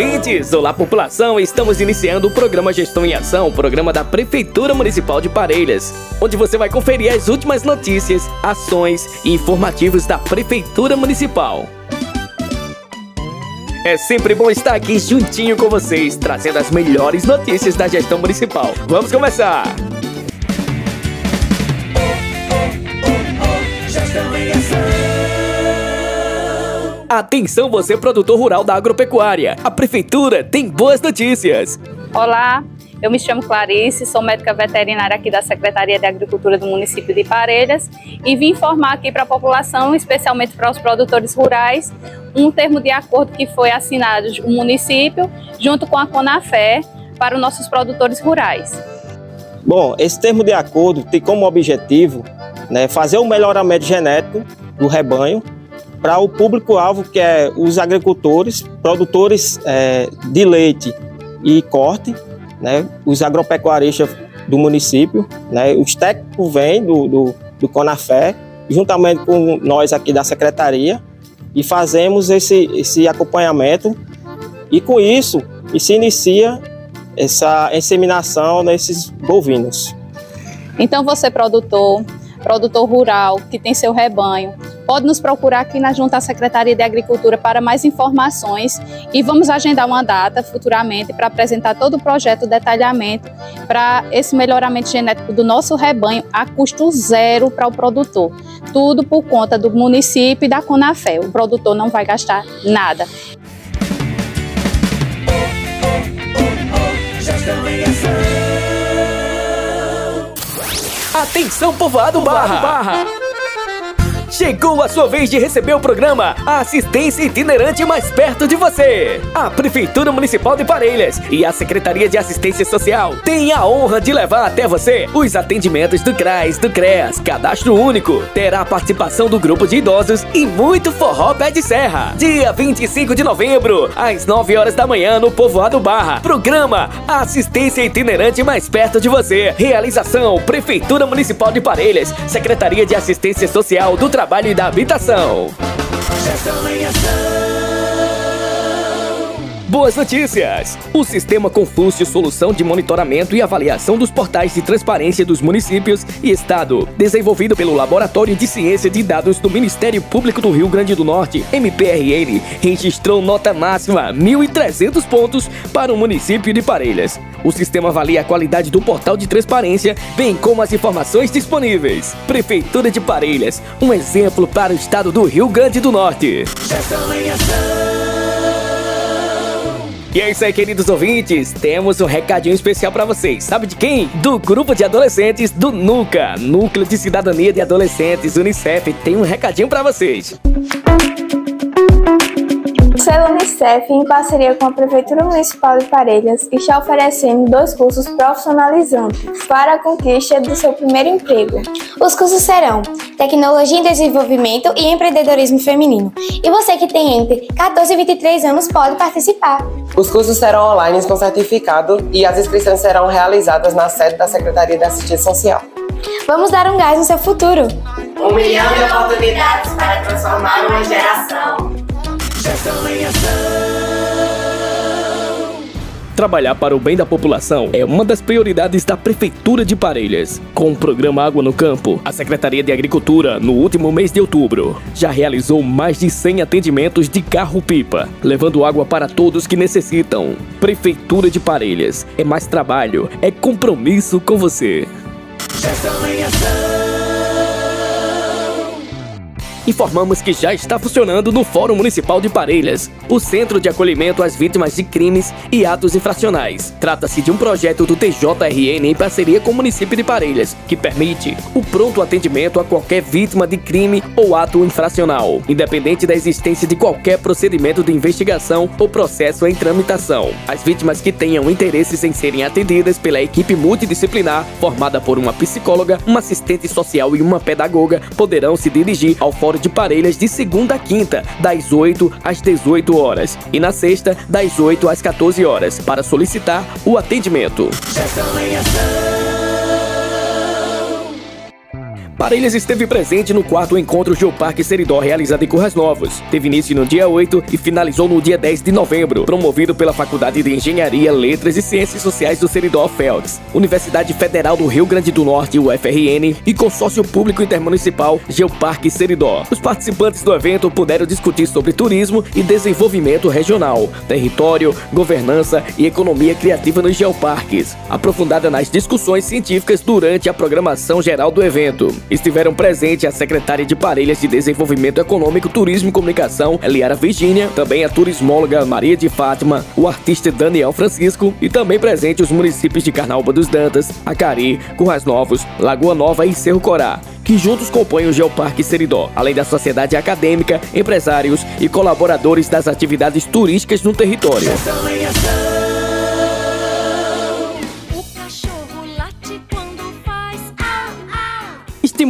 Ouvintes! Olá, população! Estamos iniciando o programa Gestão em Ação, programa da Prefeitura Municipal de Parelhas, onde você vai conferir as últimas notícias, ações e informativos da Prefeitura Municipal. É sempre bom estar aqui juntinho com vocês, trazendo as melhores notícias da gestão municipal. Vamos começar! Atenção você produtor rural da agropecuária. A prefeitura tem boas notícias. Olá, eu me chamo Clarice, sou médica veterinária aqui da Secretaria de Agricultura do município de Parelhas e vim informar aqui para a população, especialmente para os produtores rurais, um termo de acordo que foi assinado o município junto com a Conafé para os nossos produtores rurais. Bom, esse termo de acordo tem como objetivo né, fazer o melhoramento genético do rebanho para o público-alvo que é os agricultores, produtores é, de leite e corte, né, os agropecuaristas do município, né, os técnicos vêm do, do, do Conafé, juntamente com nós aqui da secretaria, e fazemos esse, esse acompanhamento e com isso se inicia essa inseminação nesses bovinos. Então você produtor, produtor rural que tem seu rebanho, pode nos procurar aqui na Junta Secretaria de Agricultura para mais informações e vamos agendar uma data futuramente para apresentar todo o projeto, detalhamento para esse melhoramento genético do nosso rebanho a custo zero para o produtor. Tudo por conta do município e da Conafé. O produtor não vai gastar nada. Gestão em ação. Atenção, povoado Barra. Barra. Chegou a sua vez de receber o programa Assistência Itinerante Mais Perto de Você. A Prefeitura Municipal de Parelhas e a Secretaria de Assistência Social têm a honra de levar até você os atendimentos do CRAS, do CREAS, Cadastro Único. Terá a participação do grupo de idosos e muito forró pé de serra. Dia 25 de novembro, às 9 horas da manhã, no Povoado Barra. Programa Assistência Itinerante Mais Perto de Você. Realização Prefeitura Municipal de Parelhas, Secretaria de Assistência Social do Trabalho e da Habitação. Boas notícias! O Sistema Confúcio Solução de Monitoramento e Avaliação dos Portais de Transparência dos Municípios e Estado, desenvolvido pelo Laboratório de Ciência de Dados do Ministério Público do Rio Grande do Norte, MPRN, registrou nota máxima 1.300 pontos para o município de Parelhas. O sistema avalia a qualidade do portal de transparência, bem como as informações disponíveis. Prefeitura de Parelhas, um exemplo para o estado do Rio Grande do Norte. Gestão. E é isso aí, queridos ouvintes. Temos um recadinho especial para vocês. Sabe de quem? Do grupo de adolescentes do NUCA, Núcleo de Cidadania de Adolescentes Unicef. Tem um recadinho para vocês. O Selo Unicef, em parceria com a Prefeitura Municipal de Parelhas, está oferecendo dois cursos profissionalizantes para a conquista do seu primeiro emprego. Os cursos serão Tecnologia em Desenvolvimento e Empreendedorismo Feminino. E você que tem entre 14 e 23 anos pode participar. Os cursos serão online com certificado e as inscrições serão realizadas na sede da Secretaria de Assistência Social. Vamos dar um gás no seu futuro. Um milhão de oportunidades para transformar uma geração. Gestão em ação. Trabalhar para o bem da população é uma das prioridades da Prefeitura de Parelhas. Com o programa Água no Campo, a Secretaria de Agricultura, no último mês de outubro, já realizou mais de 100 atendimentos de carro-pipa, levando água para todos que necessitam. Prefeitura de Parelhas é mais trabalho, é compromisso com você. Gestão em ação. Informamos que já está funcionando no Fórum Municipal de Parelhas, o Centro de Acolhimento às Vítimas de Crimes e Atos Infracionais. Trata-se de um projeto do TJRN em parceria com o município de Parelhas, que permite o pronto atendimento a qualquer vítima de crime ou ato infracional, independente da existência de qualquer procedimento de investigação ou processo em tramitação. As vítimas que tenham interesses em serem atendidas pela equipe multidisciplinar, formada por uma psicóloga, uma assistente social e uma pedagoga, poderão se dirigir ao Fórum de Parelhas de segunda a quinta, das 8 às 18 horas, e na sexta, das 8 às 14 horas, para solicitar o atendimento. Parelhas esteve presente no quarto encontro Geoparque Seridó realizado em Curras Novos. Teve início no dia 8 e finalizou no dia 10 de novembro, promovido pela Faculdade de Engenharia, Letras e Ciências Sociais do Seridó Felds, Universidade Federal do Rio Grande do Norte, UFRN, e Consórcio Público Intermunicipal Geoparque Seridó. Os participantes do evento puderam discutir sobre turismo e desenvolvimento regional, território, governança e economia criativa nos geoparques, aprofundada nas discussões científicas durante a programação geral do evento. Estiveram presentes a secretária de Parelhas de Desenvolvimento Econômico, Turismo e Comunicação, Eliara Virgínia, também a turismóloga Maria de Fátima, o artista Daniel Francisco e também presente os municípios de Carnaúba dos Dantas, Acari, Currais Novos, Lagoa Nova e Cerro Corá que juntos compõem o Geoparque Seridó, além da sociedade acadêmica, empresários e colaboradores das atividades turísticas no território.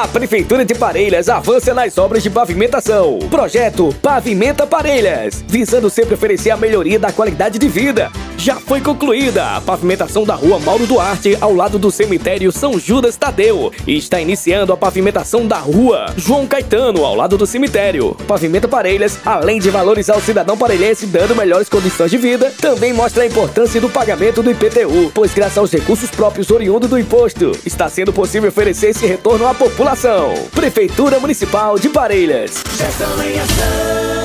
A Prefeitura de Parelhas avança nas obras de pavimentação. Projeto Pavimenta Parelhas, visando sempre oferecer a melhoria da qualidade de vida. Já foi concluída a pavimentação da rua Mauro Duarte, ao lado do cemitério São Judas Tadeu. E está iniciando a pavimentação da rua João Caetano, ao lado do cemitério. Pavimenta Parelhas, além de valorizar o cidadão parelhense dando melhores condições de vida, também mostra a importância do pagamento do IPTU, pois graças aos recursos próprios oriundos do imposto, está sendo possível oferecer esse retorno à população. Prefeitura Municipal de Parelhas. Gestão em ação.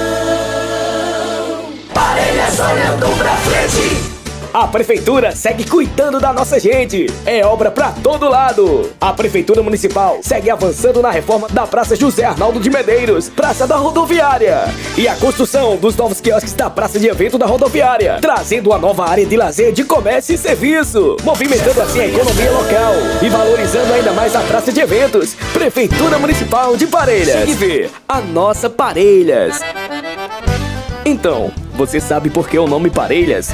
Parelhas olhando pra frente. A prefeitura segue cuidando da nossa gente. É obra para todo lado. A prefeitura municipal segue avançando na reforma da Praça José Arnaldo de Medeiros, Praça da Rodoviária, e a construção dos novos quiosques da Praça de Evento da Rodoviária, trazendo uma nova área de lazer, de comércio e serviço, movimentando assim a economia local e valorizando ainda mais a Praça de Eventos. Prefeitura Municipal de Parelhas. E ver a nossa Parelhas. Então, você sabe por que o nome Parelhas?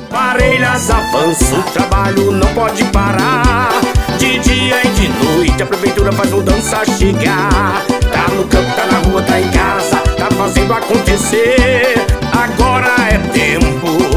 parelhas avança, o trabalho não pode parar. De dia e de noite a prefeitura faz mudança chegar. Tá no campo, tá na rua, tá em casa, tá fazendo acontecer. Agora é tempo